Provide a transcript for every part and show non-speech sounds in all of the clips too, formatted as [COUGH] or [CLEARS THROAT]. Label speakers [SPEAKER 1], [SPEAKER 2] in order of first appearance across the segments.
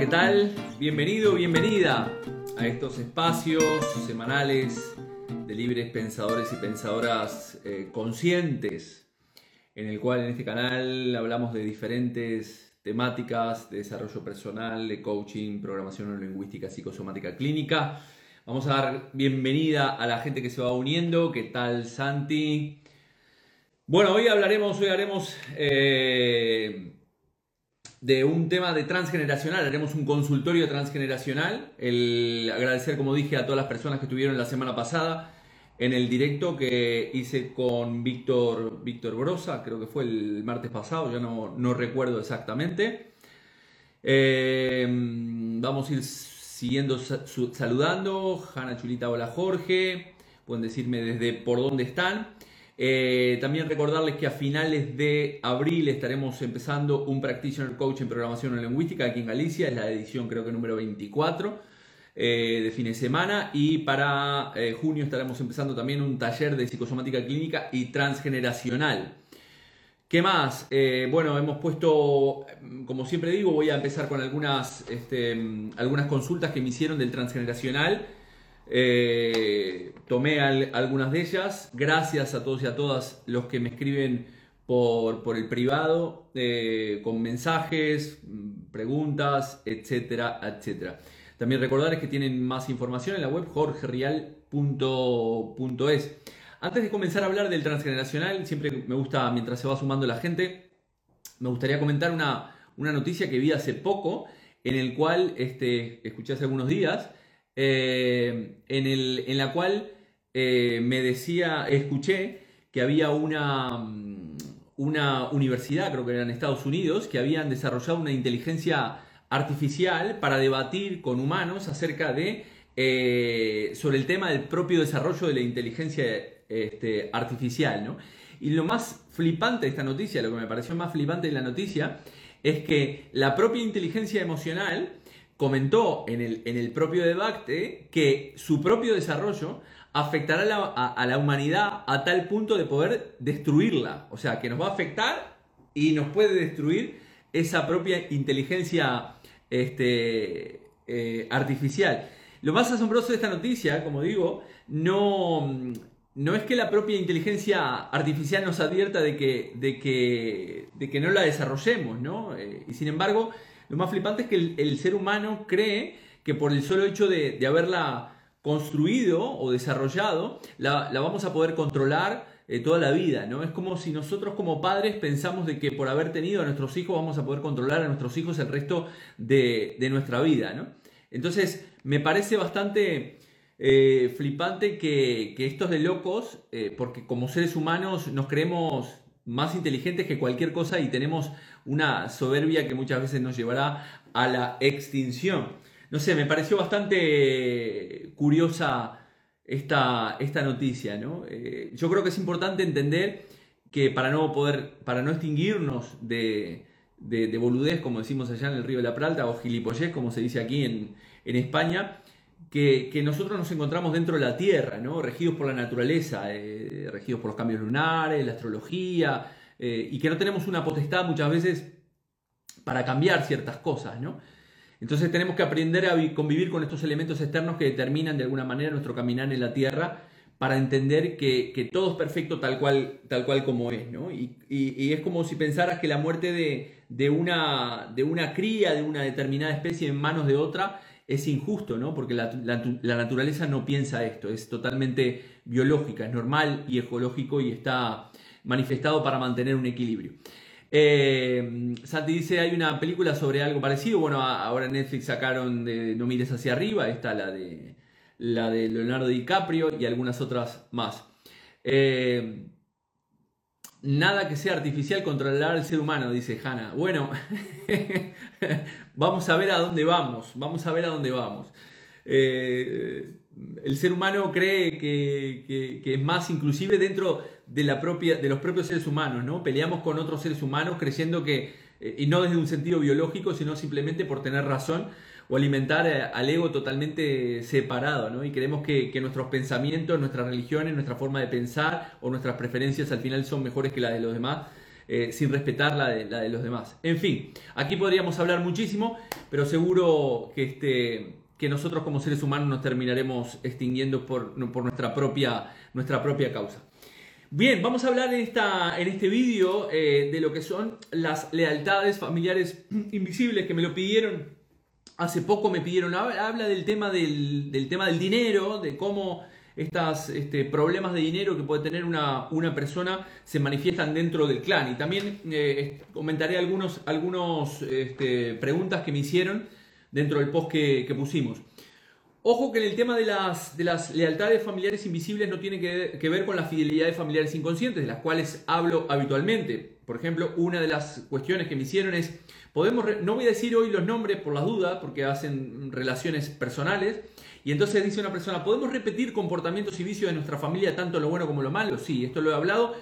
[SPEAKER 1] ¿qué tal? Bienvenido, bienvenida a estos espacios semanales de libres pensadores y pensadoras eh, conscientes, en el cual en este canal hablamos de diferentes temáticas de desarrollo personal, de coaching, programación lingüística, psicosomática clínica. Vamos a dar bienvenida a la gente que se va uniendo. ¿Qué tal, Santi? Bueno, hoy hablaremos, hoy haremos eh, de un tema de transgeneracional, haremos un consultorio transgeneracional. El agradecer, como dije, a todas las personas que estuvieron la semana pasada en el directo que hice con Víctor, Víctor Brosa, creo que fue el martes pasado, ya no, no recuerdo exactamente. Eh, vamos a ir siguiendo saludando. Hanna Chulita, hola Jorge. Pueden decirme desde por dónde están. Eh, también recordarles que a finales de abril estaremos empezando un Practitioner Coach en Programación Lingüística aquí en Galicia, es la edición creo que número 24 eh, de fin de semana y para eh, junio estaremos empezando también un taller de psicosomática clínica y transgeneracional. ¿Qué más? bueno, hemos puesto, como siempre digo, voy a empezar con algunas, este, algunas consultas que me hicieron del transgeneracional eh, tomé algunas de ellas. Gracias a todos y a todas los que me escriben por, por el privado, eh, con mensajes, preguntas, etcétera, etcétera. También recordarles que tienen más información en la web jorgerial.es. Antes de comenzar a hablar del transgeneracional, siempre me gusta, mientras se va sumando la gente, me gustaría comentar una, una noticia que vi hace poco, en el cual este, escuché hace algunos días, eh, en, el, en, la cual eh, me decía, escuché que había una, mm, una universidad, creo que era en Estados Unidos, que habían desarrollado una inteligencia artificial para debatir con humanos acerca de eh, sobre el tema del propio desarrollo de la inteligencia este, artificial, ¿no? Y lo más flipante de esta noticia, lo que me pareció más flipante de la noticia, es que la propia inteligencia emocional comentó en el, en el propio debate que su propio desarrollo afectará a, la humanidad a tal punto de poder destruirla. O sea, que nos va a afectar y nos puede destruir esa propia inteligencia este, eh, artificial. Lo más asombroso de esta noticia, como digo, no, no es que la propia inteligencia artificial nos advierta de que, de que, de que no la desarrollemos, ¿no? Eh, y sin embargo, lo más flipante es que el, ser humano cree que por el solo hecho de, haberla construido o desarrollado, la, vamos a poder controlar eh, toda la vida, ¿no? Es como si nosotros como padres pensamos de que por haber tenido a nuestros hijos vamos a poder controlar a nuestros hijos el resto de, nuestra vida, ¿no? Entonces, me parece bastante eh, flipante que, estos de locos, eh, porque como seres humanos nos creemos más inteligentes que cualquier cosa y tenemos una soberbia que muchas veces nos llevará a la extinción. No sé, me pareció bastante curiosa esta, esta noticia, ¿no? Eh, yo creo que es importante entender que para no poder, para no extinguirnos de, de, boludez, como decimos allá en el Río de la Plata, o gilipollez, como se dice aquí en, España, que, nosotros nos encontramos dentro de la Tierra, ¿no? regidos por la naturaleza, eh, regidos por los cambios lunares, la astrología, eh, y que no tenemos una potestad muchas veces para cambiar ciertas cosas, ¿no? Entonces tenemos que aprender a convivir con estos elementos externos que determinan de alguna manera nuestro caminar en la tierra para entender que, todo es perfecto tal cual, tal cual como es, ¿no? Y, es como si pensaras que la muerte de, una, de una cría, de una determinada especie en manos de otra, es injusto, ¿no? Porque la, naturaleza no piensa esto, es totalmente biológica, es normal y ecológico y está manifestado para mantener un equilibrio. Eh, Santi dice, hay una película sobre algo parecido. Bueno, ahora Netflix sacaron de No mires hacia arriba, está la de, la de Leonardo DiCaprio y algunas otras más. Eh, nada que sea artificial controlar al ser humano, dice Hannah. Bueno, [LAUGHS] vamos a ver a dónde vamos, vamos a ver a dónde vamos. Eh, el ser humano cree que, es más inclusive dentro de, la propia, de los propios seres humanos, ¿no? Peleamos con otros seres humanos creyendo que, eh, y no desde un sentido biológico, sino simplemente por tener razón o alimentar eh, al ego totalmente separado, ¿no? Y creemos que, nuestros pensamientos, nuestras religiones, nuestra forma de pensar o nuestras preferencias al final son mejores que las de los demás. eh, sin respetar la de, los demás. En fin, aquí podríamos hablar muchísimo, pero seguro que, este, que nosotros como seres humanos nos terminaremos extinguiendo por, por nuestra, propia, nuestra propia causa. Bien, vamos a hablar en, esta, en este vídeo eh, de lo que son las lealtades familiares [CLEARS THROAT] invisibles que me lo pidieron. Hace poco me pidieron, habla del tema del, del tema del dinero, de cómo estos este, problemas de dinero que puede tener una, una, persona se manifiestan dentro del clan. Y también eh, comentaré algunas algunos, este, preguntas que me hicieron dentro del post que, que, pusimos. Ojo que en el tema de las, de las lealtades familiares invisibles no tiene que, que ver con las fidelidades familiares inconscientes, de las cuales hablo habitualmente. Por ejemplo, una de las cuestiones que me hicieron es, podemos, no voy a decir hoy los nombres por las dudas, porque hacen relaciones personales, y entonces dice una persona, ¿podemos repetir comportamientos y vicios de nuestra familia, tanto lo bueno como lo malo? Sí, esto lo he hablado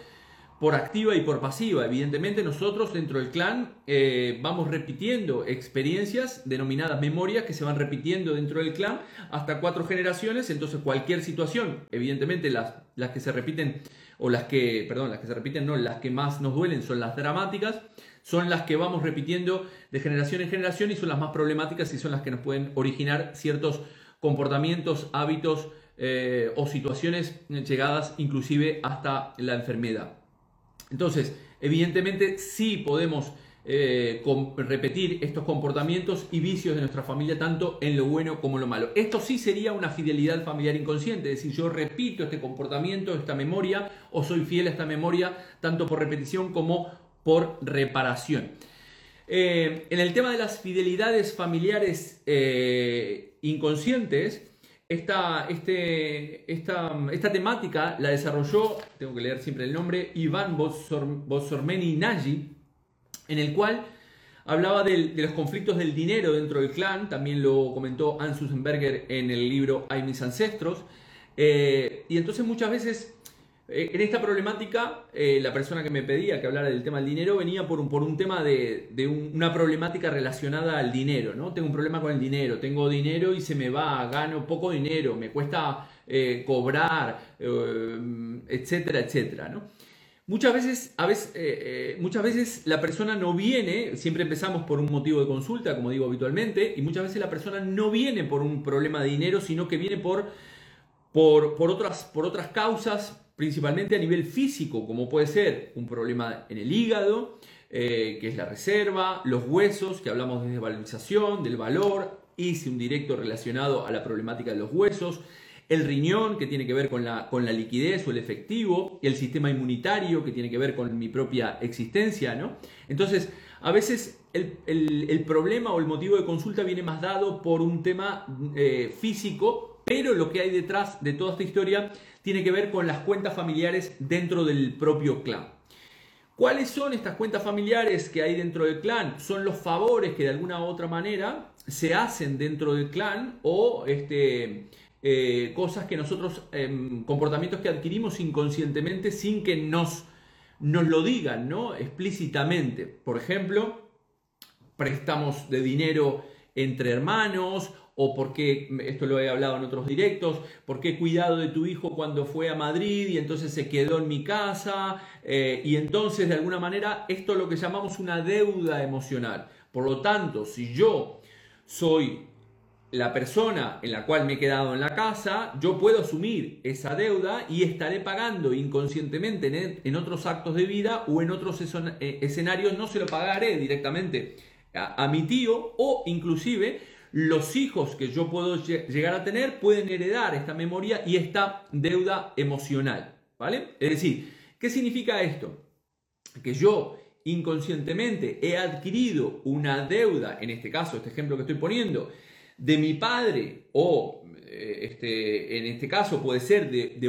[SPEAKER 1] por activa y por pasiva. Evidentemente nosotros dentro del clan eh, vamos repitiendo experiencias denominadas memorias que se van repitiendo dentro del clan hasta cuatro generaciones. Entonces cualquier situación, evidentemente las, las que se repiten, o las que, perdón, las que se repiten, no, las que más nos duelen son las dramáticas, son las que vamos repitiendo de generación en generación y son las más problemáticas y son las que nos pueden originar ciertos comportamientos, hábitos eh, o situaciones llegadas inclusive hasta la enfermedad. Entonces, evidentemente sí podemos eh, repetir estos comportamientos y vicios de nuestra familia tanto en lo bueno como en lo malo. Esto sí sería una fidelidad familiar inconsciente, es decir, yo repito este comportamiento, esta memoria, o soy fiel a esta memoria tanto por repetición como por reparación. Eh, en el tema de las fidelidades familiares eh, inconscientes, esta, este, esta, esta, temática la desarrolló, tengo que leer siempre el nombre, Iván Bosormeni Nagy, en el cual hablaba de los conflictos del dinero dentro del clan, también lo comentó Anne Susenberger en el libro Hay mis ancestros, eh, y entonces muchas veces eh, en esta problemática, eh, la persona que me pedía que hablara del tema del dinero venía por un, por un tema de, una problemática relacionada al dinero, ¿no? Tengo un problema con el dinero, tengo dinero y se me va, gano poco dinero, me cuesta eh, cobrar, etcétera, etcétera, ¿no? Muchas veces, a veces, muchas veces la persona no viene, siempre empezamos por un motivo de consulta, como digo habitualmente, y muchas veces la persona no viene por un problema de dinero, sino que viene por, por, por otras, por otras causas principalmente a nivel físico, como puede ser un problema en el hígado, eh, que es la reserva, los huesos, que hablamos de valorización, del valor, hice un directo relacionado a la problemática de los huesos, el riñón, que tiene que ver con la, con la liquidez o el efectivo, el sistema inmunitario, que tiene que ver con mi propia existencia, ¿no? Entonces, a veces el, problema o el motivo de consulta viene más dado por un tema eh, físico, pero lo que hay detrás de toda esta historia tiene que ver con las cuentas familiares dentro del propio clan. ¿Cuáles son estas cuentas familiares que hay dentro del clan? Son los favores que de alguna u otra manera se hacen dentro del clan o este, eh, cosas que nosotros, em, comportamientos que adquirimos inconscientemente sin que nos, nos lo digan ¿no? explícitamente. Por ejemplo, préstamos de dinero entre hermanos o por qué, esto lo he hablado en otros directos, por qué cuidado de tu hijo cuando fue a Madrid y entonces se quedó en mi casa, eh, y entonces de alguna manera esto es lo que llamamos una deuda emocional. Por lo tanto, si yo soy la persona en la cual me he quedado en la casa, yo puedo asumir esa deuda y estaré pagando inconscientemente en, otros actos de vida o en otros eh, escenarios, no se lo pagaré directamente a mi tío o inclusive los hijos que yo puedo llegar a tener pueden heredar esta memoria y esta deuda emocional. ¿Vale? Es decir, ¿qué significa esto? Que yo inconscientemente he adquirido una deuda, en este caso, este ejemplo que estoy poniendo, de mi padre o eh, este, en este caso puede ser de, de,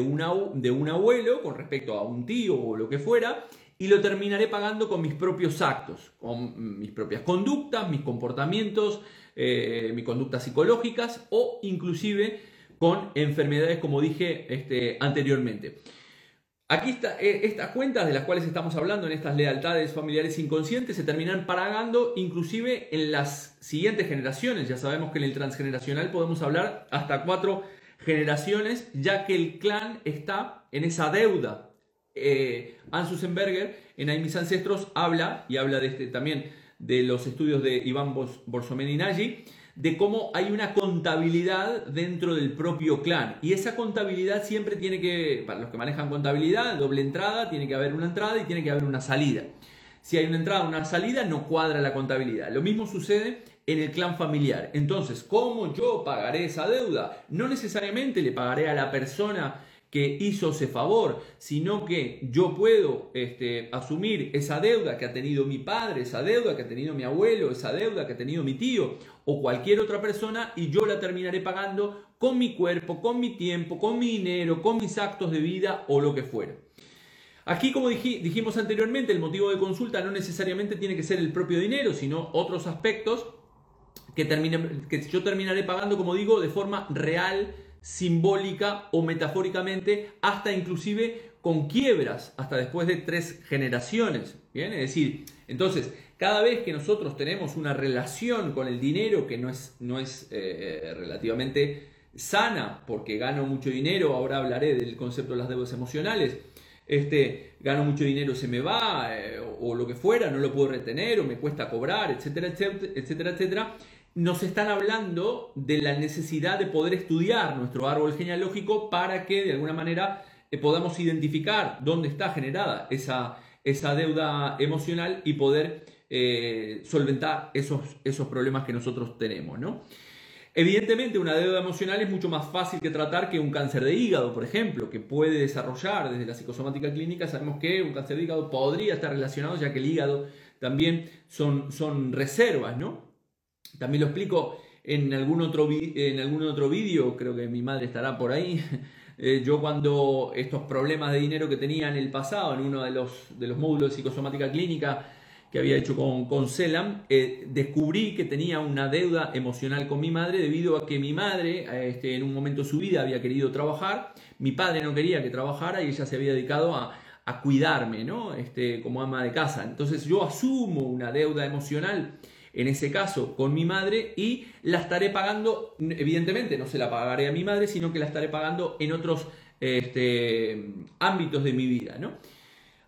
[SPEAKER 1] de un abuelo con respecto a un tío o lo que fuera, y lo terminaré pagando con mis propios actos, con mis propias conductas, mis comportamientos, eh, mis conductas psicológicas o inclusive con enfermedades como dije este, anteriormente. Aquí está, eh, estas cuentas de las cuales estamos hablando en estas lealtades familiares inconscientes se terminan pagando inclusive en las siguientes generaciones. Ya sabemos que en el transgeneracional podemos hablar hasta cuatro generaciones ya que el clan está en esa deuda eh, Hans en Ahí mis ancestros, habla, y habla de este, también de los estudios de Iván Borsomen y Nagy, de cómo hay una contabilidad dentro del propio clan. Y esa contabilidad siempre tiene que, para los que manejan contabilidad, doble entrada, tiene que haber una entrada y tiene que haber una salida. Si hay una entrada una salida, no cuadra la contabilidad. Lo mismo sucede en el clan familiar. Entonces, ¿cómo yo pagaré esa deuda? No necesariamente le pagaré a la persona que hizo ese favor, sino que yo puedo este, asumir esa deuda que ha tenido mi padre, esa deuda que ha tenido mi abuelo, esa deuda que ha tenido mi tío o cualquier otra persona y yo la terminaré pagando con mi cuerpo, con mi tiempo, con mi dinero, con mis actos de vida o lo que fuera. Aquí, como dijimos anteriormente, el motivo de consulta no necesariamente tiene que ser el propio dinero, sino otros aspectos que, que yo terminaré pagando, como digo, de forma real, simbólica o metafóricamente, hasta inclusive con quiebras, hasta después de tres generaciones. ¿bien? Es decir, entonces, cada vez que nosotros tenemos una relación con el dinero que no es, no es eh, relativamente sana, porque gano mucho dinero, ahora hablaré del concepto de las deudas emocionales, este, gano mucho dinero, se me va, eh, o, lo que fuera, no lo puedo retener, o me cuesta cobrar, etcétera, etcétera, etcétera, nos están hablando de la necesidad de poder estudiar nuestro árbol genealógico para que de alguna manera eh, podamos identificar dónde está generada esa, esa deuda emocional y poder eh, solventar esos, esos problemas que nosotros tenemos, ¿no? Evidentemente, una deuda emocional es mucho más fácil que tratar que un cáncer de hígado, por ejemplo, que puede desarrollar desde la psicosomática clínica. Sabemos que un cáncer de hígado podría estar relacionado, ya que el hígado también son, son reservas, ¿no? También lo explico en algún otro, en algún otro vídeo, creo que mi madre estará por ahí. [LAUGHS] Eh, yo cuando estos problemas de dinero que tenía en el pasado, en uno de los, de los módulos de psicosomática clínica, que había hecho con, con Celam, eh, descubrí que tenía una deuda emocional con mi madre debido a que mi madre este, en un momento de su vida había querido trabajar, mi padre no quería que trabajara y ella se había dedicado a, a cuidarme ¿no? este, como ama de casa. Entonces yo asumo una deuda emocional en ese caso con mi madre y la estaré pagando, evidentemente no se la pagaré a mi madre, sino que la estaré pagando en otros este, ámbitos de mi vida. ¿no?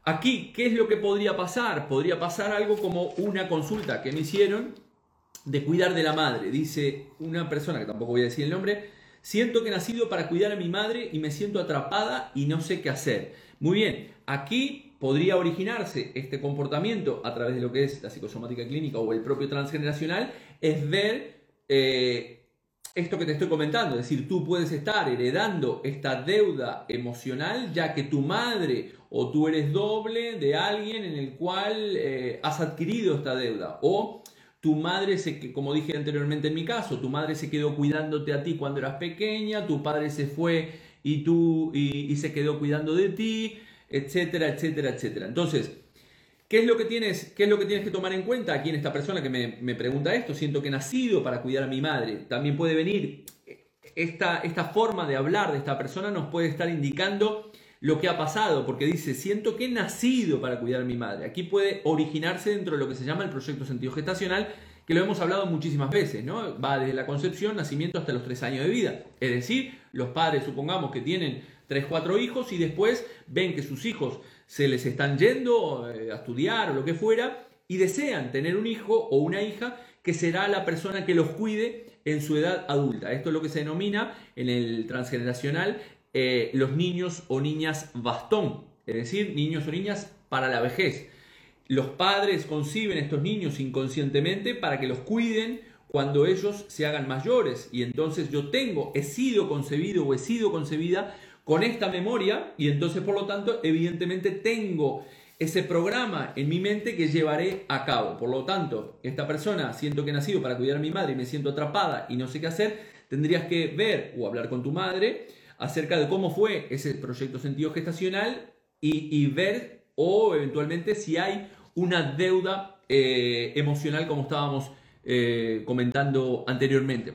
[SPEAKER 1] Aquí, ¿qué es lo que podría pasar? Podría pasar algo como una consulta que me hicieron de cuidar de la madre. Dice una persona, que tampoco voy a decir el nombre, siento que he nacido para cuidar a mi madre y me siento atrapada y no sé qué hacer. Muy bien, aquí podría originarse este comportamiento a través de lo que es la psicosomática clínica o el propio transgeneracional, es ver eh, esto que te estoy comentando, es decir, tú puedes estar heredando esta deuda emocional ya que tu madre o tú eres doble de alguien en el cual eh, has adquirido esta deuda. O tu madre se, como dije anteriormente en mi caso, tu madre se quedó cuidándote a ti cuando eras pequeña, tu padre se fue y tú y se quedó cuidando de ti, etcétera, etcétera, etcétera. Entonces, ¿Qué es, lo que tienes, ¿Qué es lo que tienes que tomar en cuenta aquí en esta persona que me, pregunta esto? Siento que he nacido para cuidar a mi madre. También puede venir esta, esta forma de hablar de esta persona nos puede estar indicando lo que ha pasado, porque dice, siento que he nacido para cuidar a mi madre. Aquí puede originarse dentro de lo que se llama el proyecto sentido gestacional, que lo hemos hablado muchísimas veces, ¿no? Va desde la concepción, nacimiento hasta los tres años de vida. Es decir, los padres supongamos que tienen tres, cuatro hijos y después ven que sus hijos se les están yendo eh, a estudiar o lo que fuera y desean tener un hijo o una hija que será la persona que los cuide en su edad adulta. Esto es lo que se denomina en el transgeneracional eh, los niños o niñas bastón, es decir, niños o niñas para la vejez. Los padres conciben estos niños inconscientemente para que los cuiden cuando ellos se hagan mayores y entonces yo tengo, he sido concebido o he sido concebida con esta memoria y entonces por lo tanto evidentemente tengo ese programa en mi mente que llevaré a cabo. Por lo tanto, esta persona, siento que he nacido para cuidar a mi madre y me siento atrapada y no sé qué hacer, tendrías que ver o hablar con tu madre acerca de cómo fue ese proyecto sentido gestacional y, ver o eventualmente si hay una deuda eh, emocional como estábamos eh, comentando anteriormente.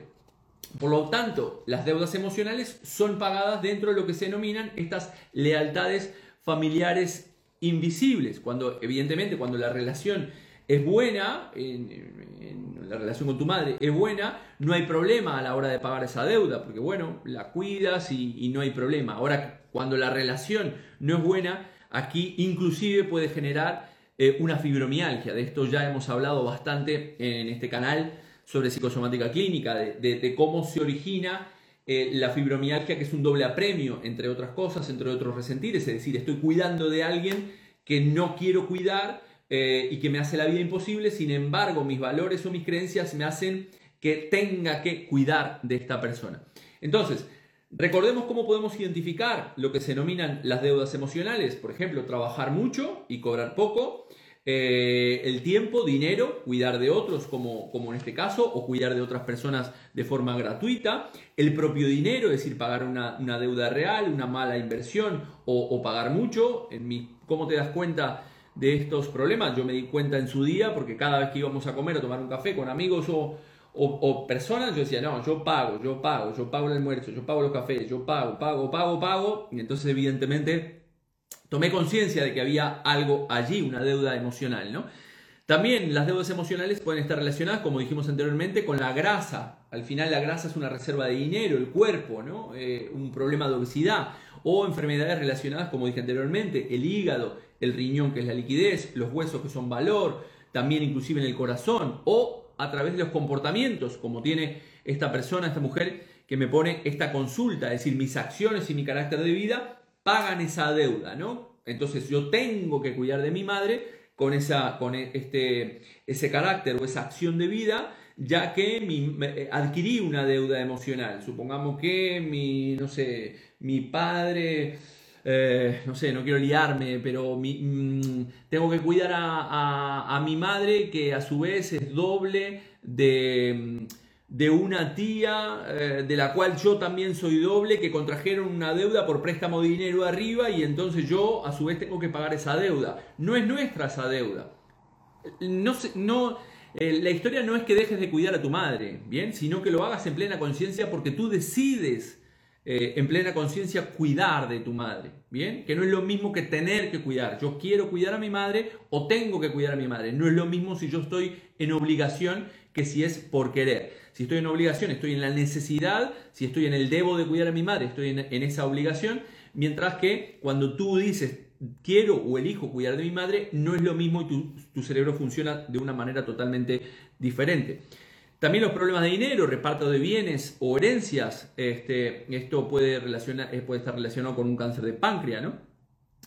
[SPEAKER 1] Por lo tanto, las deudas emocionales son pagadas dentro de lo que se denominan estas lealtades familiares invisibles. Cuando, evidentemente, cuando la relación es buena, en, la relación con tu madre es buena, no hay problema a la hora de pagar esa deuda, porque bueno, la cuidas y, y no hay problema. Ahora, cuando la relación no es buena, aquí inclusive puede generar eh, una fibromialgia. De esto ya hemos hablado bastante en este canal sobre psicosomática clínica, de, cómo se origina eh, la fibromialgia, que es un doble apremio, entre otras cosas, entre otros resentires, es decir, estoy cuidando de alguien que no quiero cuidar eh, y que me hace la vida imposible, sin embargo, mis valores o mis creencias me hacen que tenga que cuidar de esta persona. Entonces, recordemos cómo podemos identificar lo que se denominan las deudas emocionales, por ejemplo, trabajar mucho y cobrar poco, eh, el tiempo, dinero, cuidar de otros como, como en este caso, o cuidar de otras personas de forma gratuita, el propio dinero, es decir, pagar una, deuda real, una mala inversión o, pagar mucho. ¿Cómo te das cuenta de estos problemas? Yo me di cuenta en su día porque cada vez que íbamos a comer o tomar un café con amigos o, o, personas, yo decía, no, yo pago, yo pago, yo pago el almuerzo, yo pago los cafés, yo pago, pago, pago, pago. Y entonces, evidentemente, tomé conciencia de que había algo allí, una deuda emocional, ¿no? También las deudas emocionales pueden estar relacionadas, como dijimos anteriormente, con la grasa. Al final la grasa es una reserva de dinero, el cuerpo, ¿no? Eh, un problema de obesidad o enfermedades relacionadas, como dije anteriormente, el hígado, el riñón, que es la liquidez, los huesos, que son valor, también inclusive en el corazón o a través de los comportamientos, como tiene esta persona, esta mujer que me pone esta consulta, es decir, mis acciones y mi carácter de vida pagan esa deuda, ¿no? Entonces yo tengo que cuidar de mi madre con, esa, con e, este, ese carácter o esa acción de vida, ya que mi, eh, adquirí una deuda emocional. Supongamos que mi, no sé, mi padre eh, no sé, no quiero liarme, pero mm, tengo que cuidar a, mi madre que a su vez es doble de, de una tía eh, de la cual yo también soy doble, que contrajeron una deuda por préstamo de dinero arriba y entonces yo a su vez tengo que pagar esa deuda. No es nuestra esa deuda. No, no, eh, la historia no es que dejes de cuidar a tu madre, ¿bien? Sino que lo hagas en plena conciencia porque tú decides eh, en plena conciencia cuidar de tu madre, ¿bien? Que no es lo mismo que tener que cuidar. Yo quiero cuidar a mi madre o tengo que cuidar a mi madre. No es lo mismo si yo estoy en obligación que si es por querer. Si estoy en obligación, estoy en la necesidad, si estoy en el debo de cuidar a mi madre, estoy en, esa obligación, mientras que cuando tú dices quiero o elijo cuidar de mi madre, no es lo mismo y tu cerebro funciona de una manera totalmente diferente. También los problemas de dinero, reparto de bienes o herencias, este, esto puede, eh, puede estar relacionado con un cáncer de páncreas, ¿no?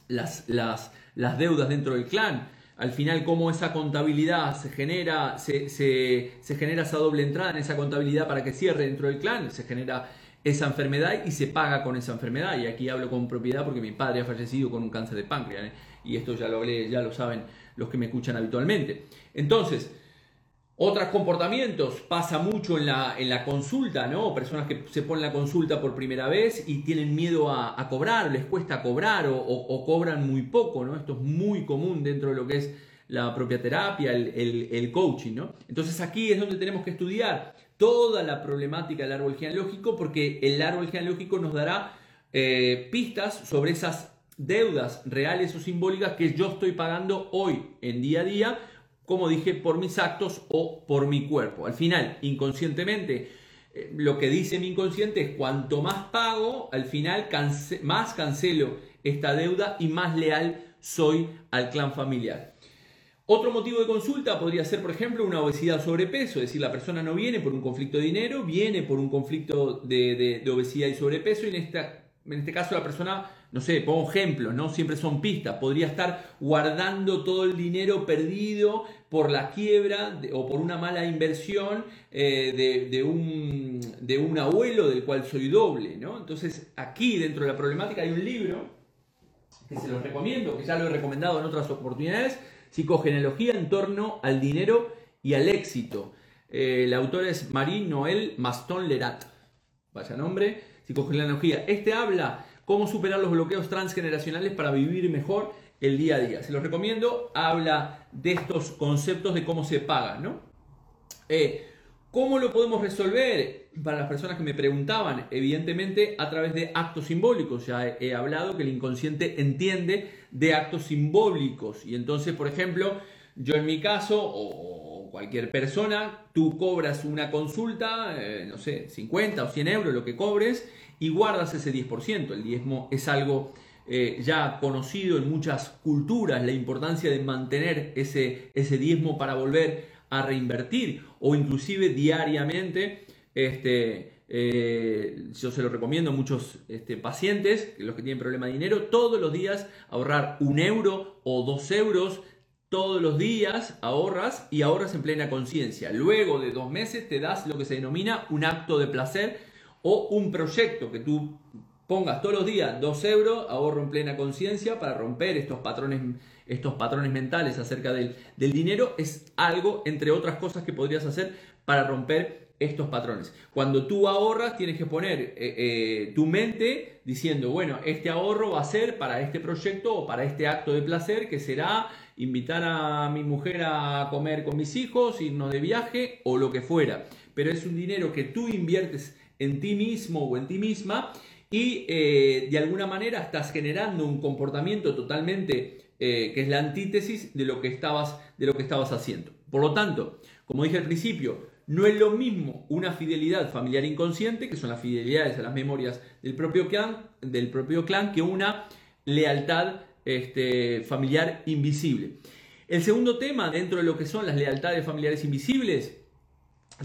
[SPEAKER 1] Las, las, las deudas dentro del clan, al final cómo esa contabilidad se genera, se, se, genera esa doble entrada en esa contabilidad para que cierre dentro del clan, se genera esa enfermedad y se paga con esa enfermedad. Y aquí hablo con propiedad porque mi padre ha fallecido con un cáncer de páncreas, ¿eh? y esto ya lo ya lo saben los que me escuchan habitualmente. Entonces, otros comportamientos, pasa mucho en la, en la consulta, ¿no? Personas que se ponen la consulta por primera vez y tienen miedo a, cobrar, les cuesta cobrar o, cobran muy poco, ¿no? Esto es muy común dentro de lo que es la propia terapia, el, coaching, ¿no? Entonces aquí es donde tenemos que estudiar toda la problemática del árbol genealógico porque el árbol genealógico nos dará eh, pistas sobre esas deudas reales o simbólicas que yo estoy pagando hoy en día a día como dije, por mis actos o por mi cuerpo. Al final, inconscientemente, eh, lo que dice mi inconsciente es cuanto más pago, al final más cancelo esta deuda y más leal soy al clan familiar. Otro motivo de consulta podría ser, por ejemplo, una obesidad o sobrepeso, es decir, la persona no viene por un conflicto de dinero, viene por un conflicto de, obesidad y sobrepeso y en este caso la persona, no sé, pongo ejemplos, ¿no? Siempre son pistas, podría estar guardando todo el dinero perdido por la quiebra o por una mala inversión eh, de, un, de un abuelo del cual soy doble, ¿no? Entonces aquí dentro de la problemática hay un libro que se lo recomiendo, que ya lo he recomendado en otras oportunidades, Psicogenealogía en torno al dinero y al éxito. Eh, el autor es Marie Noël Maston Lerat, vaya nombre psicogenealogía. Este habla cómo superar los bloqueos transgeneracionales para vivir mejor el día a día. Se los recomiendo. Habla de estos conceptos de cómo se paga, ¿no? Eh, ¿Cómo lo podemos resolver? Para las personas que me preguntaban, evidentemente a través de actos simbólicos. Ya he, hablado que el inconsciente entiende de actos simbólicos. Y entonces, por ejemplo, yo en mi caso, o cualquier persona, tú cobras una consulta, eh, no sé, 50 o 100 euros, lo que cobres, y guardas ese 10%. El diezmo es algo eh, ya conocido en muchas culturas la importancia de mantener ese, ese diezmo para volver a reinvertir o inclusive diariamente. Este, eh, yo se lo recomiendo a muchos este, pacientes, los que tienen problema de dinero, todos los días ahorrar un euro o dos euros todos los días ahorras y ahorras en plena conciencia. Luego de dos meses te das lo que se denomina un acto de placer o un proyecto que tú pongas todos los días dos euros, ahorro en plena conciencia para romper estos patrones, estos patrones mentales acerca del, del dinero. Es algo, entre otras cosas, que podrías hacer para romper estos patrones. Cuando tú ahorras, tienes que poner eh, eh, tu mente diciendo, bueno, este ahorro va a ser para este proyecto o para este acto de placer que será invitar a mi mujer a comer con mis hijos, irnos de viaje o lo que fuera. Pero es un dinero que tú inviertes en ti mismo o en ti misma y eh, de alguna manera estás generando un comportamiento totalmente que es la antítesis de lo que estabas de lo que estabas haciendo. Por lo tanto, como dije al principio, no es lo mismo una fidelidad familiar inconsciente, que son las fidelidades a las memorias del propio clan, del propio clan que una lealtad este, familiar invisible. El segundo tema dentro de lo que son las lealtades familiares invisibles,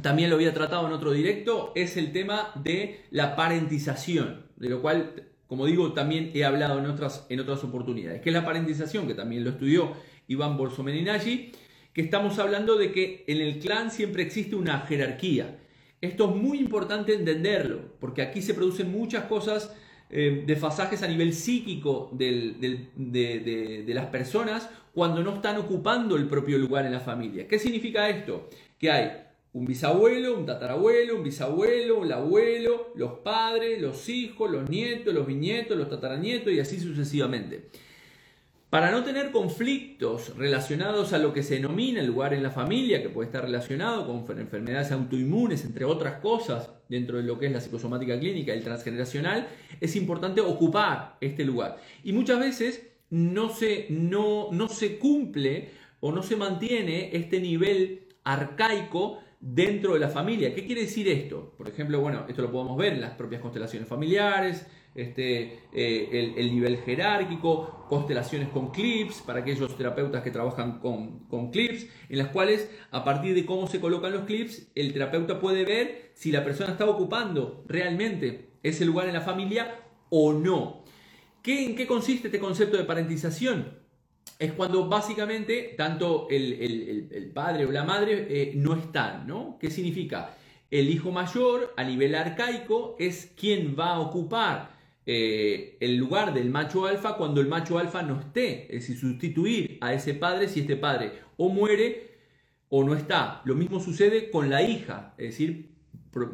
[SPEAKER 1] también lo había tratado en otro directo, es el tema de la parentización, de lo cual, como digo, también he hablado en otras, en otras oportunidades. que es la parentización? Que también lo estudió Iván Borsomeninaggi que estamos hablando de que en el clan siempre existe una jerarquía. Esto es muy importante entenderlo, porque aquí se producen muchas cosas, eh, desfasajes a nivel psíquico de, las personas cuando no están ocupando el propio lugar en la familia. ¿Qué significa esto? Que hay un bisabuelo, un tatarabuelo, un bisabuelo, el abuelo, los padres, los hijos, los nietos, los bisnietos, los tataranietos y así sucesivamente. Para no tener conflictos relacionados a lo que se denomina el lugar en la familia, que puede estar relacionado con enfermedades autoinmunes, entre otras cosas, dentro de lo que es la psicosomática clínica, el transgeneracional, es importante ocupar este lugar. Y muchas veces no se, no, no se cumple o no se mantiene este nivel arcaico dentro de la familia. ¿Qué quiere decir esto? Por ejemplo, bueno, esto lo podemos ver en las propias constelaciones familiares, este, eh, el, nivel jerárquico, constelaciones con clips, para aquellos terapeutas que trabajan con, con, clips, en las cuales a partir de cómo se colocan los clips, el terapeuta puede ver si la persona está ocupando realmente ese lugar en la familia o no. ¿Qué, ¿En qué consiste este concepto de parentización? Es cuando básicamente tanto el, padre o la madre eh, no están, ¿no? ¿Qué significa? El hijo mayor a nivel arcaico es quien va a ocupar eh, el lugar del macho alfa cuando el macho alfa no esté, es decir, sustituir a ese padre si este padre o muere o no está. Lo mismo sucede con la hija, es decir,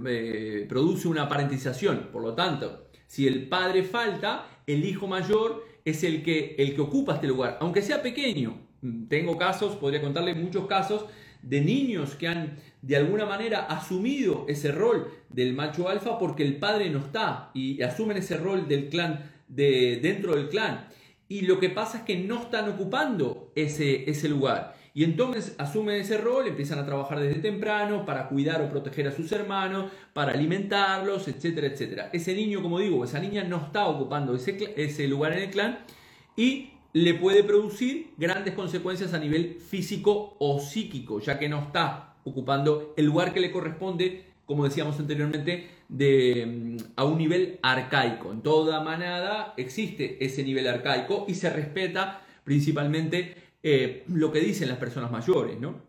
[SPEAKER 1] eh, produce una parentización. Por lo tanto, si el padre falta, el hijo mayor es el que, el que ocupa este lugar, aunque sea pequeño. Tengo casos, podría contarle muchos casos de niños que han de alguna manera asumido ese rol del macho alfa porque el padre no está y asumen ese rol del clan de, dentro del clan. Y lo que pasa es que no están ocupando ese, ese lugar. Y entonces asumen ese rol, empiezan a trabajar desde temprano para cuidar o proteger a sus hermanos, para alimentarlos, etcétera, etcétera. Ese niño, como digo, esa niña no está ocupando ese, ese lugar en el clan y le puede producir grandes consecuencias a nivel físico o psíquico, ya que no está ocupando el lugar que le corresponde, como decíamos anteriormente, mm, a un nivel arcaico. En toda manada existe ese nivel arcaico y se respeta principalmente eh, lo que dicen las personas mayores. ¿no?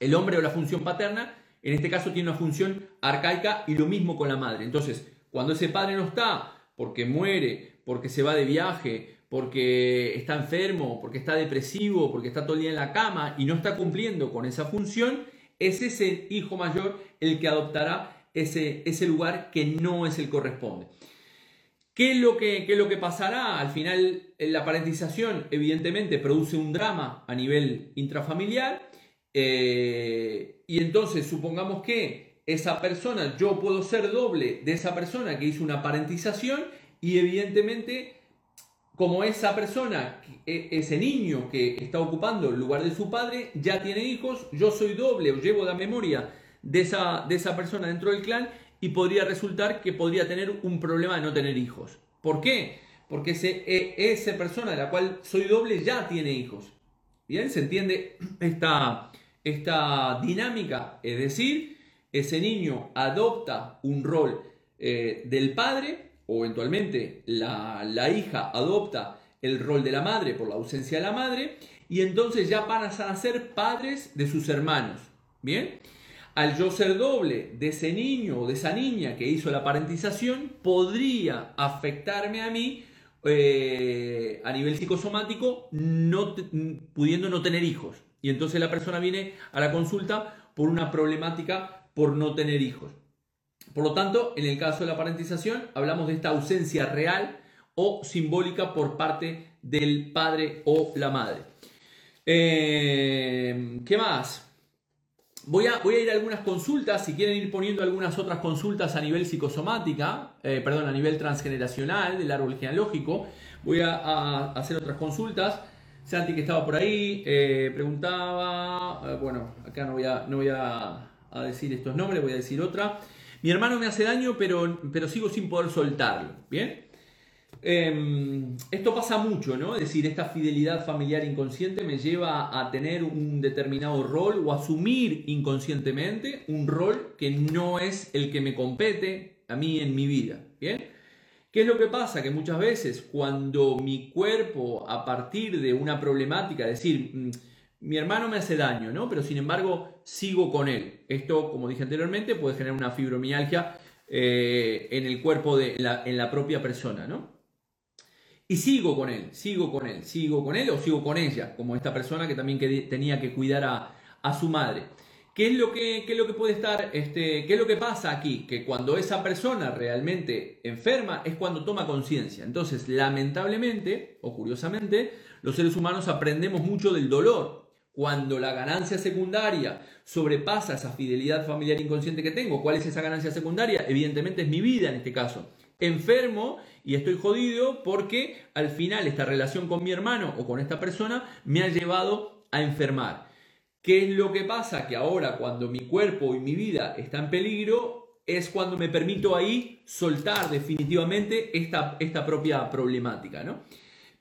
[SPEAKER 1] El hombre o la función paterna, en este caso, tiene una función arcaica y lo mismo con la madre. Entonces, cuando ese padre no está, porque muere, porque se va de viaje, porque está enfermo, porque está depresivo, porque está todo el día en la cama y no está cumpliendo con esa función, es ese hijo mayor el que adoptará ese, ese lugar que no es el corresponde. ¿Qué es, lo que, es lo que pasará? Al final, la parentización evidentemente produce un drama a nivel intrafamiliar eh, y entonces supongamos que esa persona, yo puedo ser doble de esa persona que hizo una parentización y evidentemente como esa persona, e, ese niño que está ocupando el lugar de su padre, ya tiene hijos, yo soy doble o llevo la memoria de esa, de esa persona dentro del clan y podría resultar que podría tener un problema de no tener hijos. ¿Por qué? Porque ese, e, esa persona de la cual soy doble ya tiene hijos. ¿Bien? ¿Se entiende esta, esta dinámica? Es decir, ese niño adopta un rol eh, del padre o eventualmente la, la hija adopta el rol de la madre por la ausencia de la madre y entonces ya pasan a ser padres de sus hermanos. ¿Bien? Al yo ser doble de ese niño o de esa niña que hizo la parentización, podría afectarme a mí eh, a nivel psicosomático, no pudiendo no tener hijos. Y entonces la persona viene a la consulta por una problemática por no tener hijos. Por lo tanto, en el caso de la parentización, hablamos de esta ausencia real o simbólica por parte del padre o la madre. Eh, ¿Qué más? Voy a, voy a, ir a algunas consultas, si quieren ir poniendo algunas otras consultas a nivel psicosomática, eh, perdón, a nivel transgeneracional del árbol genealógico, voy a, hacer otras consultas. Santi que estaba por ahí eh, preguntaba, bueno, acá no voy, a, no voy a, decir estos nombres, voy a decir otra. Mi hermano me hace daño, pero, pero sigo sin poder soltarlo, ¿bien? Em, esto pasa mucho, ¿no? Es decir, esta fidelidad familiar inconsciente me lleva a tener un determinado rol o asumir inconscientemente un rol que no es el que me compete a mí en mi vida, ¿bien? ¿Qué es lo que pasa? Que muchas veces cuando mi cuerpo, a partir de una problemática, es decir, mm, mi hermano me hace daño, ¿no? Pero sin embargo, sigo con él. Esto, como dije anteriormente, puede generar una fibromialgia eh, en el cuerpo de en la propia persona, ¿no? Y sigo con él, sigo con él, sigo con él o sigo con ella, como esta persona que también tenía que cuidar a, su madre. ¿Qué es lo que, es lo que puede estar, este, qué es lo que pasa aquí? Que cuando esa persona realmente enferma es cuando toma conciencia. Entonces, lamentablemente o curiosamente, los seres humanos aprendemos mucho del dolor. Cuando la ganancia secundaria sobrepasa esa fidelidad familiar inconsciente que tengo, ¿cuál es esa ganancia secundaria? Evidentemente es mi vida en este caso. Enfermo y estoy jodido porque al final esta relación con mi hermano o con esta persona me ha llevado a enfermar. ¿Qué es lo que pasa? Que ahora cuando mi cuerpo y mi vida está en peligro es cuando me permito ahí soltar definitivamente esta, esta propia problemática, ¿no?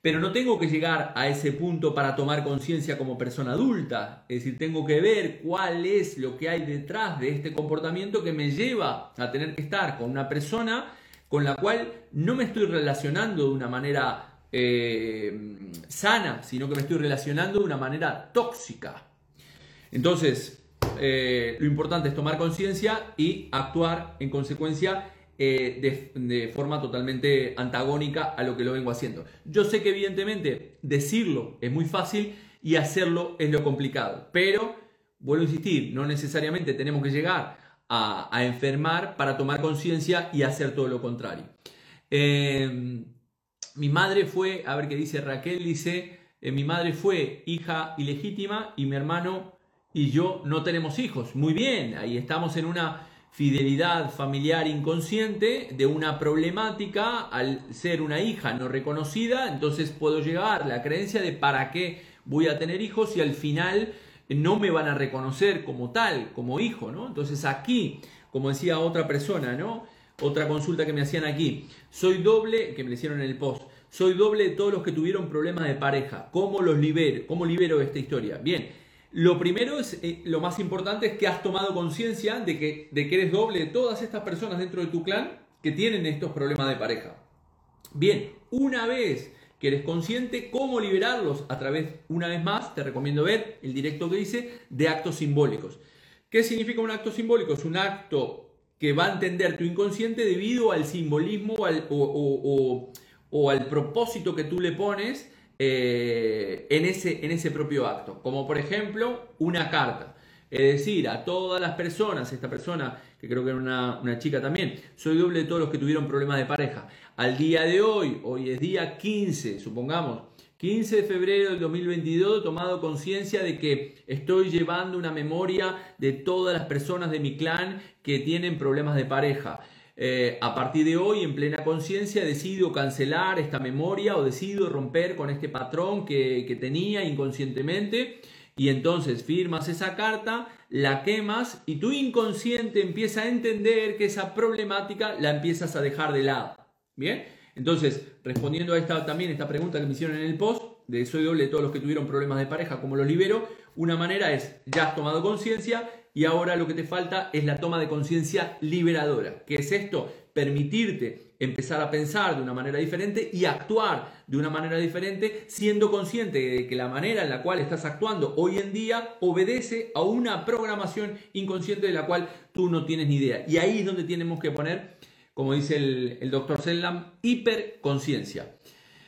[SPEAKER 1] Pero no tengo que llegar a ese punto para tomar conciencia como persona adulta. Es decir, tengo que ver cuál es lo que hay detrás de este comportamiento que me lleva a tener que estar con una persona con la cual no me estoy relacionando de una manera eh, sana, sino que me estoy relacionando de una manera tóxica. Entonces, eh, lo importante es tomar conciencia y actuar en consecuencia eh, de, forma totalmente antagónica a lo que lo vengo haciendo. Yo sé que evidentemente decirlo es muy fácil y hacerlo es lo complicado, pero vuelvo a insistir, no necesariamente tenemos que llegar a, enfermar para tomar conciencia y hacer todo lo contrario. Em, mi madre fue, a ver qué dice Raquel, dice, eh, mi madre fue hija ilegítima y mi hermano y yo no tenemos hijos. Muy bien, ahí estamos en una fidelidad familiar inconsciente de una problemática al ser una hija no reconocida, entonces puedo llegar la creencia de para qué voy a tener hijos y al final no me van a reconocer como tal, como hijo, ¿no? Entonces aquí, como decía otra persona, ¿no? Otra consulta que me hacían aquí, soy doble, que me hicieron en el post, soy doble de todos los que tuvieron problemas de pareja, ¿cómo los libero? ¿Cómo libero esta historia? Bien, lo primero es, eh, lo más importante es que has tomado conciencia de que, de que eres doble de todas estas personas dentro de tu clan que tienen estos problemas de pareja. Bien, una vez que eres consciente, cómo liberarlos a través, una vez más, te recomiendo ver el directo que hice de actos simbólicos. ¿Qué significa un acto simbólico? Es un acto que va a entender tu inconsciente debido al simbolismo o, al propósito que tú le pones eh, en, ese, en ese propio acto. Como por ejemplo una carta. Es decir, a todas las personas, esta persona que creo que era una, una chica también, soy doble de todos los que tuvieron problemas de pareja al día de hoy, hoy es día 15, supongamos, 15 de febrero del 2022, he tomado conciencia de que estoy llevando una memoria de todas las personas de mi clan que tienen problemas de pareja. Eh, a partir de hoy, en plena conciencia, decido cancelar esta memoria o decido romper con este patrón que, que tenía inconscientemente. Y entonces firmas esa carta, la quemas y tu inconsciente empieza a entender que esa problemática la empiezas a dejar de lado. Bien, Entonces, respondiendo a esta también esta pregunta que me hicieron en el post, de soy doble de todos los que tuvieron problemas de pareja, ¿cómo los libero? Una manera es, ya has tomado conciencia y ahora lo que te falta es la toma de conciencia liberadora. ¿Qué es esto? Permitirte empezar a pensar de una manera diferente y actuar de una manera diferente, siendo consciente de que la manera en la cual estás actuando hoy en día obedece a una programación inconsciente de la cual tú no tienes ni idea. Y ahí es donde tenemos que poner, como dice el, doctor Sellam, hiperconciencia.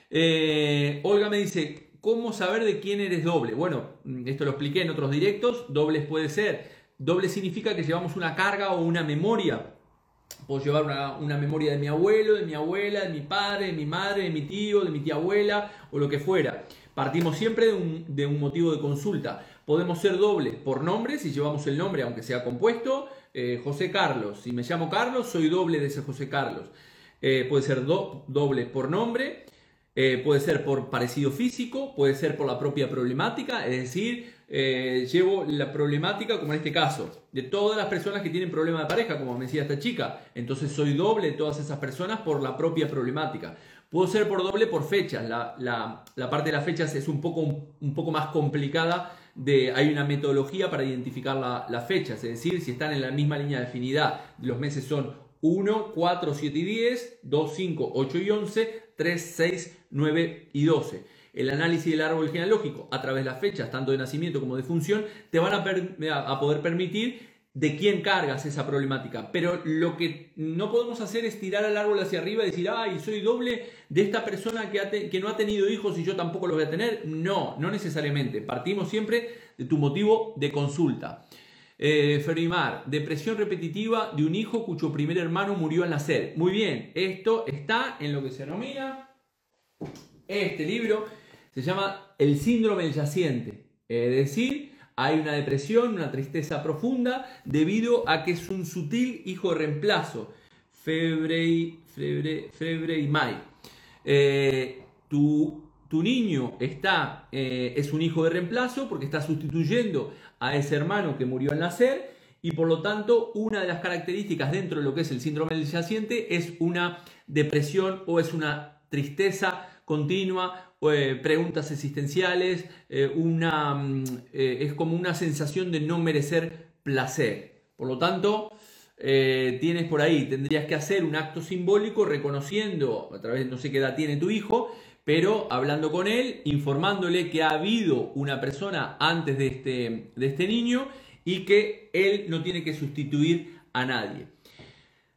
[SPEAKER 1] Eh, Olga me dice, ¿cómo saber de quién eres doble? Bueno, esto lo expliqué en otros directos, dobles puede ser, doble significa que llevamos una carga o una memoria Puedo llevar una, memoria de mi abuelo, de mi abuela, de mi padre, de mi madre, de mi tío, de mi tía abuela o lo que fuera. Partimos siempre de un, motivo de consulta. Podemos ser doble por nombre, si llevamos el nombre, aunque sea compuesto. Eh, José Carlos, si me llamo Carlos, soy doble de ese José Carlos. Eh, puede ser doble por nombre, eh, puede ser por parecido físico, puede ser por la propia problemática, es decir, eh, llevo la problemática, como en este caso, de todas las personas que tienen problema de pareja, como me decía esta chica. Entonces soy doble de todas esas personas por la propia problemática. Puedo ser por doble por fechas. La, parte de las fechas es un poco, un, poco más complicada. De, hay una metodología para identificar las fechas, es decir, si están en la misma línea de afinidad, los meses son 1, 4, 7 y 10, 2, 5, 8 y 11, 3, 6, 9 y 12 el análisis del árbol genealógico a través de las fechas, tanto de nacimiento como de función, te van a, poder permitir de quién cargas esa problemática. Pero lo que no podemos hacer es tirar al árbol hacia arriba y decir, ay, soy doble de esta persona que, que no ha tenido hijos y yo tampoco lo voy a tener. No, no necesariamente. Partimos siempre de tu motivo de consulta. Eh, depresión repetitiva de un hijo cuyo primer hermano murió al nacer. Muy bien, esto está en lo que se denomina este libro se llama el síndrome del yaciente. Es decir, hay una depresión, una tristeza profunda debido a que es un sutil hijo reemplazo. Febre y, febre, febre y may. Eh, tu, niño está, eh, es un hijo de reemplazo porque está sustituyendo a ese hermano que murió al nacer y por lo tanto una de las características dentro de lo que es el síndrome del yaciente es una depresión o es una tristeza continua eh, preguntas existenciales, eh, una, mm, es como una sensación de no merecer placer. Por lo tanto, tienes por ahí, tendrías que hacer un acto simbólico reconociendo, a través de no sé qué edad tiene tu hijo, pero hablando con él, informándole que ha habido una persona antes de este, de este niño y que él no tiene que sustituir a nadie.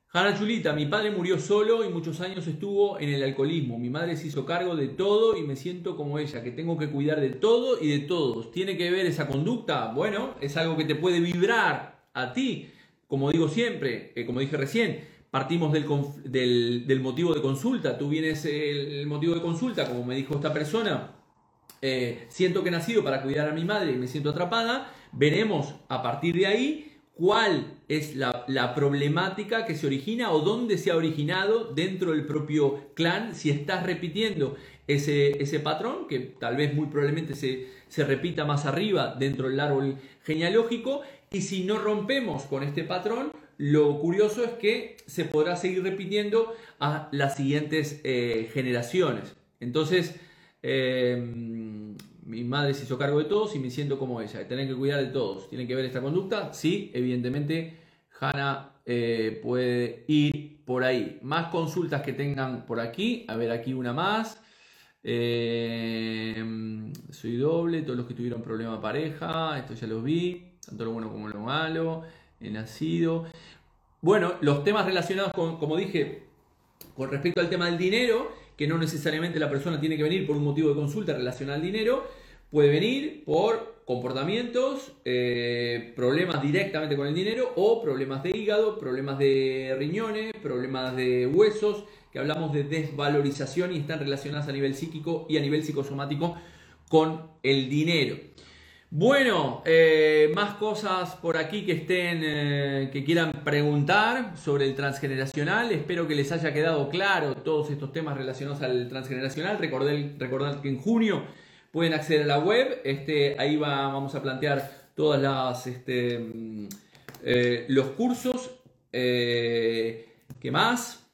[SPEAKER 1] Jana Chulita, mi padre murió solo y muchos años estuvo en el alcoholismo. Mi madre se hizo cargo de todo y me siento como ella, que tengo que cuidar de todo y de todos. ¿Tiene que ver esa conducta? Bueno, es algo que te puede vibrar a ti. Como digo siempre, eh, como dije recién, partimos del, motivo de consulta. Tú vienes el, motivo de consulta, como me dijo esta persona. Eh, siento que he nacido para cuidar a mi madre y me siento atrapada. Veremos a partir de ahí cuál es la, problemática que se origina o dónde se ha originado dentro del propio clan, si estás repitiendo ese, ese patrón, que tal vez muy probablemente se, se repita más arriba dentro del árbol genealógico, y si no rompemos con este patrón, lo curioso es que se podrá seguir repitiendo a las siguientes eh, generaciones. Entonces, eh, mi madre se hizo cargo de todos y me siento como ella. Tienen que cuidar de todos. ¿Tienen que ver esta conducta? Sí, evidentemente, Hanna eh, puede ir por ahí. Más consultas que tengan por aquí. A ver, aquí una más. Eh, soy doble, todos los que tuvieron problema pareja, esto ya los vi, tanto lo bueno como lo malo, he nacido. Bueno, los temas relacionados con, como dije, con respecto al tema del dinero, que no necesariamente la persona tiene que venir por un motivo de consulta relacionado al dinero, puede venir por comportamientos, eh, problemas directamente con el dinero o problemas de hígado, problemas de riñones, problemas de huesos, que hablamos de desvalorización y están relacionadas a nivel psíquico y a nivel psicosomático con el dinero. Bueno, eh, más cosas por aquí que estén, eh, que quieran preguntar sobre el transgeneracional. Espero que les haya quedado claro todos estos temas relacionados al transgeneracional. Recordad que en junio pueden acceder a la web. Este, ahí va, vamos a plantear todas las este, mm, eh, los cursos. ¿Qué más?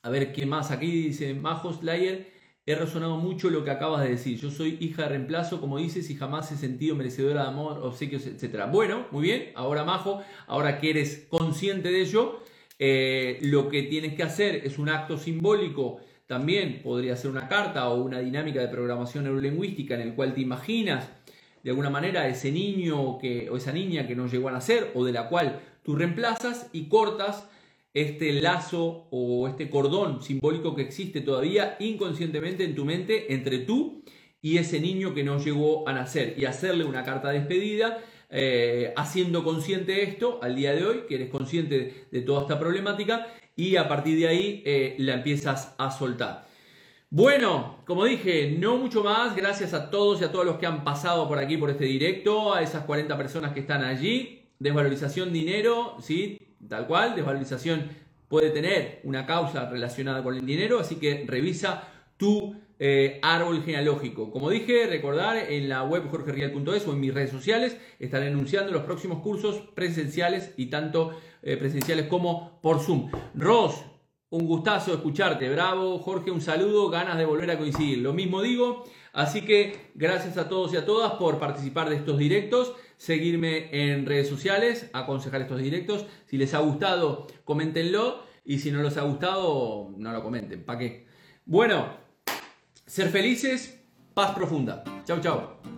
[SPEAKER 1] A ver qué más. Aquí dice Majo Slayer. He resonado mucho lo que acabas de decir. Yo soy hija de reemplazo, como dices, y jamás he sentido merecedora de amor, obsequios, etc. Bueno, muy bien. Ahora, Majo, ahora que eres consciente de ello, eh, lo que tienes que hacer es un acto simbólico. También podría ser una carta o una dinámica de programación neurolingüística en el cual te imaginas de alguna manera ese niño o esa niña que no llegó a nacer o de la cual tú reemplazas y cortas este lazo o este cordón simbólico que existe todavía inconscientemente en tu mente entre tú y ese niño que no llegó a nacer y hacerle una carta de despedida eh, haciendo consciente esto al día de hoy, que eres consciente de, toda esta problemática y a partir de ahí eh, la empiezas a soltar. Bueno, como dije, no mucho más. Gracias a todos y a todos los que han pasado por aquí por este directo, a esas 40 personas que están allí. Desvalorización dinero, ¿sí? Tal cual, desvalorización puede tener una causa relacionada con el dinero, así que revisa tu eh, árbol genealógico. Como dije, recordar en la web jorgerial.es o en mis redes sociales estaré anunciando los próximos cursos presenciales y tanto eh, presenciales como por Zoom. Ross, un gustazo escucharte, bravo, Jorge, un saludo, ganas de volver a coincidir. Lo mismo digo, así que gracias a todos y a todas por participar de estos directos seguirme en redes sociales, aconsejar estos directos. Si les ha gustado, coméntenlo. Y si no les ha gustado, no lo comenten. ¿Para qué? Bueno, ser felices, paz profunda. Chau, chau.